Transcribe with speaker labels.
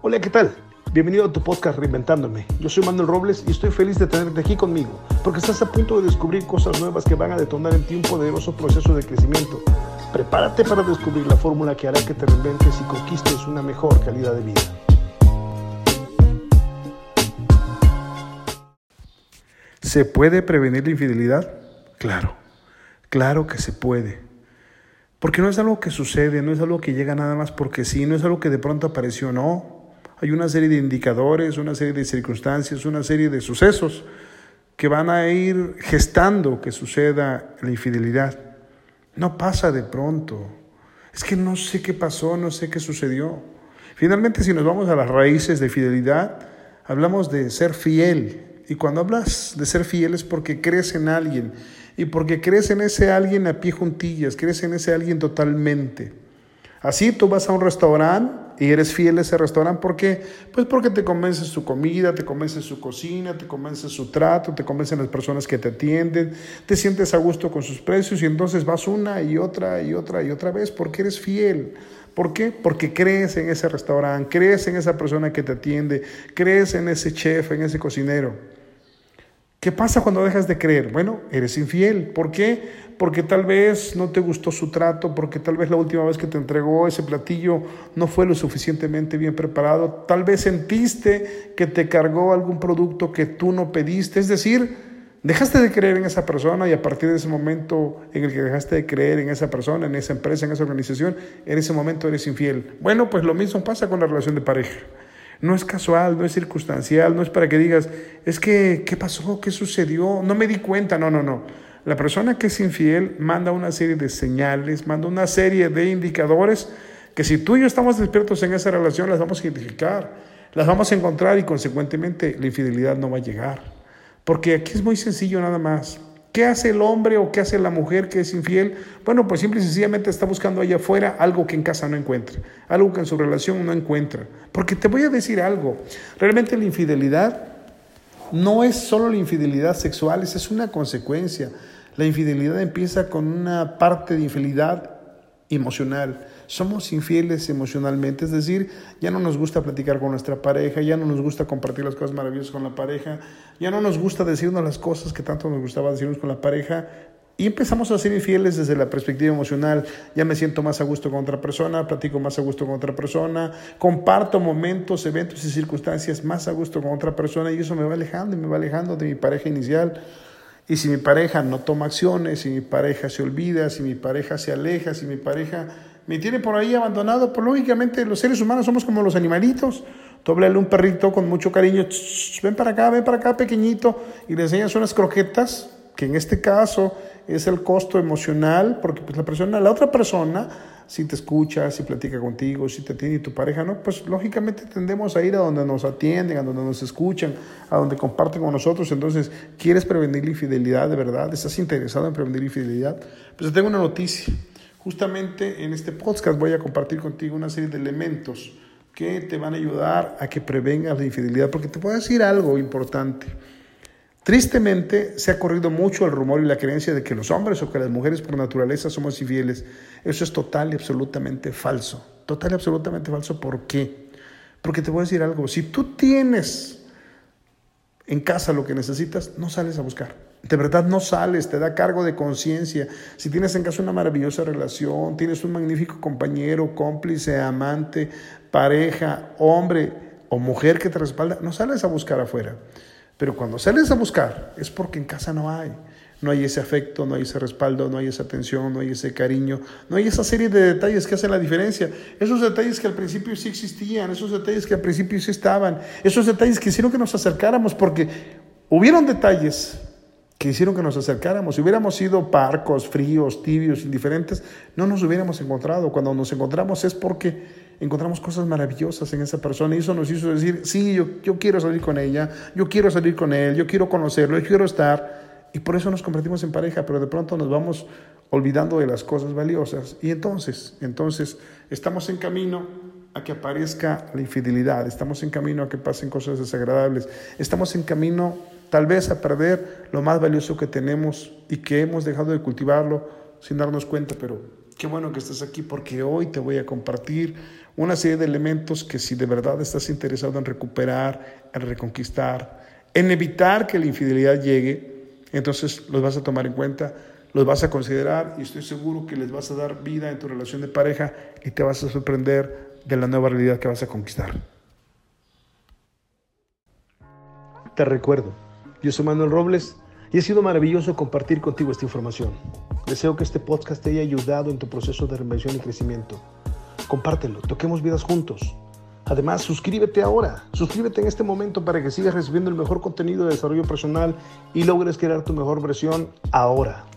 Speaker 1: Hola, ¿qué tal? Bienvenido a tu podcast Reinventándome. Yo soy Manuel Robles y estoy feliz de tenerte aquí conmigo, porque estás a punto de descubrir cosas nuevas que van a detonar en ti un poderoso proceso de crecimiento. Prepárate para descubrir la fórmula que hará que te reinventes y conquistes una mejor calidad de vida. ¿Se puede prevenir la infidelidad? Claro, claro que se puede. Porque no es algo que sucede, no es algo que llega nada más porque sí, no es algo que de pronto apareció, no. Hay una serie de indicadores, una serie de circunstancias, una serie de sucesos que van a ir gestando que suceda la infidelidad. No pasa de pronto. Es que no sé qué pasó, no sé qué sucedió. Finalmente, si nos vamos a las raíces de fidelidad, hablamos de ser fiel. Y cuando hablas de ser fiel es porque crees en alguien. Y porque crees en ese alguien a pie juntillas, crees en ese alguien totalmente. Así tú vas a un restaurante y eres fiel a ese restaurante. ¿Por qué? Pues porque te convence su comida, te convence su cocina, te convence su trato, te convencen las personas que te atienden, te sientes a gusto con sus precios y entonces vas una y otra y otra y otra vez porque eres fiel. ¿Por qué? Porque crees en ese restaurante, crees en esa persona que te atiende, crees en ese chef, en ese cocinero. ¿Qué pasa cuando dejas de creer? Bueno, eres infiel. ¿Por qué? Porque tal vez no te gustó su trato, porque tal vez la última vez que te entregó ese platillo no fue lo suficientemente bien preparado, tal vez sentiste que te cargó algún producto que tú no pediste, es decir, dejaste de creer en esa persona y a partir de ese momento en el que dejaste de creer en esa persona, en esa empresa, en esa organización, en ese momento eres infiel. Bueno, pues lo mismo pasa con la relación de pareja. No es casual, no es circunstancial, no es para que digas, es que, ¿qué pasó? ¿Qué sucedió? No me di cuenta. No, no, no. La persona que es infiel manda una serie de señales, manda una serie de indicadores que si tú y yo estamos despiertos en esa relación, las vamos a identificar, las vamos a encontrar y consecuentemente la infidelidad no va a llegar. Porque aquí es muy sencillo nada más. ¿Qué hace el hombre o qué hace la mujer que es infiel? Bueno, pues simple y sencillamente está buscando allá afuera algo que en casa no encuentra, algo que en su relación no encuentra. Porque te voy a decir algo, realmente la infidelidad no es solo la infidelidad sexual, es una consecuencia. La infidelidad empieza con una parte de infidelidad emocional. Somos infieles emocionalmente, es decir, ya no nos gusta platicar con nuestra pareja, ya no nos gusta compartir las cosas maravillosas con la pareja, ya no nos gusta decirnos las cosas que tanto nos gustaba decirnos con la pareja. Y empezamos a ser infieles desde la perspectiva emocional. Ya me siento más a gusto con otra persona, platico más a gusto con otra persona, comparto momentos, eventos y circunstancias más a gusto con otra persona y eso me va alejando y me va alejando de mi pareja inicial. Y si mi pareja no toma acciones, si mi pareja se olvida, si mi pareja se aleja, si mi pareja me tiene por ahí abandonado, pues lógicamente los seres humanos somos como los animalitos. Tú un perrito con mucho cariño, ven para acá, ven para acá, pequeñito, y le enseñas unas croquetas, que en este caso es el costo emocional, porque pues la persona, la otra persona, si te escucha, si platica contigo, si te atiende tu pareja, ¿no? Pues lógicamente tendemos a ir a donde nos atienden, a donde nos escuchan, a donde comparten con nosotros. Entonces, ¿quieres prevenir la infidelidad de verdad? ¿Estás interesado en prevenir la infidelidad? Pues te tengo una noticia. Justamente en este podcast voy a compartir contigo una serie de elementos que te van a ayudar a que prevengas la infidelidad, porque te puedo decir algo importante. Tristemente se ha corrido mucho el rumor y la creencia de que los hombres o que las mujeres por naturaleza somos infieles. Eso es total y absolutamente falso. Total y absolutamente falso. ¿Por qué? Porque te voy a decir algo. Si tú tienes en casa lo que necesitas, no sales a buscar. De verdad no sales, te da cargo de conciencia. Si tienes en casa una maravillosa relación, tienes un magnífico compañero, cómplice, amante, pareja, hombre o mujer que te respalda, no sales a buscar afuera. Pero cuando sales a buscar es porque en casa no hay. No hay ese afecto, no hay ese respaldo, no hay esa atención, no hay ese cariño, no hay esa serie de detalles que hacen la diferencia. Esos detalles que al principio sí existían, esos detalles que al principio sí estaban, esos detalles que hicieron que nos acercáramos, porque hubieron detalles que hicieron que nos acercáramos. Si hubiéramos sido parcos, fríos, tibios, indiferentes, no nos hubiéramos encontrado. Cuando nos encontramos es porque encontramos cosas maravillosas en esa persona y eso nos hizo decir, sí, yo, yo quiero salir con ella, yo quiero salir con él, yo quiero conocerlo, yo quiero estar. Y por eso nos convertimos en pareja, pero de pronto nos vamos olvidando de las cosas valiosas. Y entonces, entonces, estamos en camino a que aparezca la infidelidad, estamos en camino a que pasen cosas desagradables, estamos en camino tal vez a perder lo más valioso que tenemos y que hemos dejado de cultivarlo sin darnos cuenta, pero Qué bueno que estás aquí porque hoy te voy a compartir una serie de elementos que si de verdad estás interesado en recuperar, en reconquistar, en evitar que la infidelidad llegue, entonces los vas a tomar en cuenta, los vas a considerar y estoy seguro que les vas a dar vida en tu relación de pareja y te vas a sorprender de la nueva realidad que vas a conquistar.
Speaker 2: Te recuerdo, yo soy Manuel Robles y ha sido maravilloso compartir contigo esta información. Deseo que este podcast te haya ayudado en tu proceso de reinvención y crecimiento. Compártelo, toquemos vidas juntos. Además, suscríbete ahora, suscríbete en este momento para que sigas recibiendo el mejor contenido de desarrollo personal y logres crear tu mejor versión ahora.